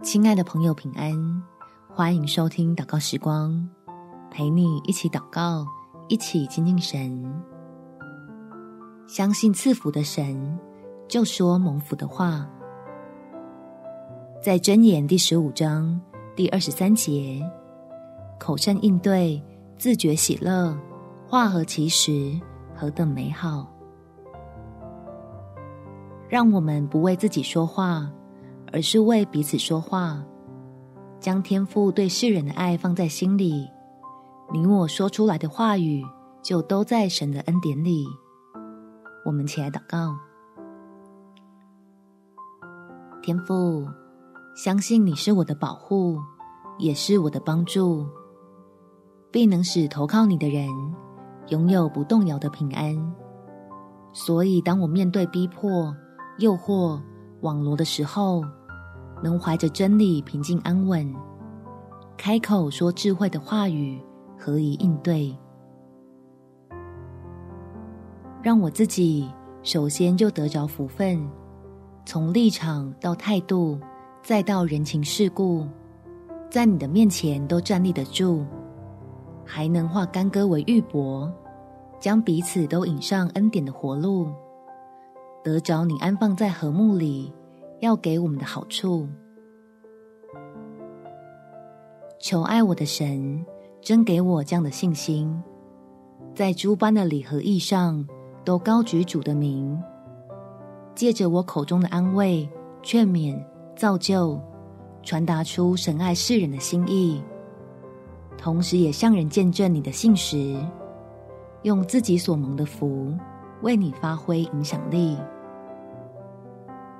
亲爱的朋友，平安！欢迎收听祷告时光，陪你一起祷告，一起亲近神。相信赐福的神，就说蒙福的话。在箴言第十五章第二十三节，口善应对，自觉喜乐，话合其实，何等美好！让我们不为自己说话。而是为彼此说话，将天父对世人的爱放在心里，你我说出来的话语就都在神的恩典里。我们起来祷告，天父，相信你是我的保护，也是我的帮助，必能使投靠你的人拥有不动摇的平安。所以，当我面对逼迫、诱惑、网罗的时候，能怀着真理平静安稳，开口说智慧的话语，何以应对。让我自己首先就得着福分，从立场到态度，再到人情世故，在你的面前都站立得住，还能化干戈为玉帛，将彼此都引上恩典的活路，得着你安放在和睦里。要给我们的好处，求爱我的神，真给我这样的信心，在诸般的礼和义上都高举主的名，借着我口中的安慰、劝勉、造就，传达出神爱世人的心意，同时也向人见证你的信实，用自己所蒙的福为你发挥影响力。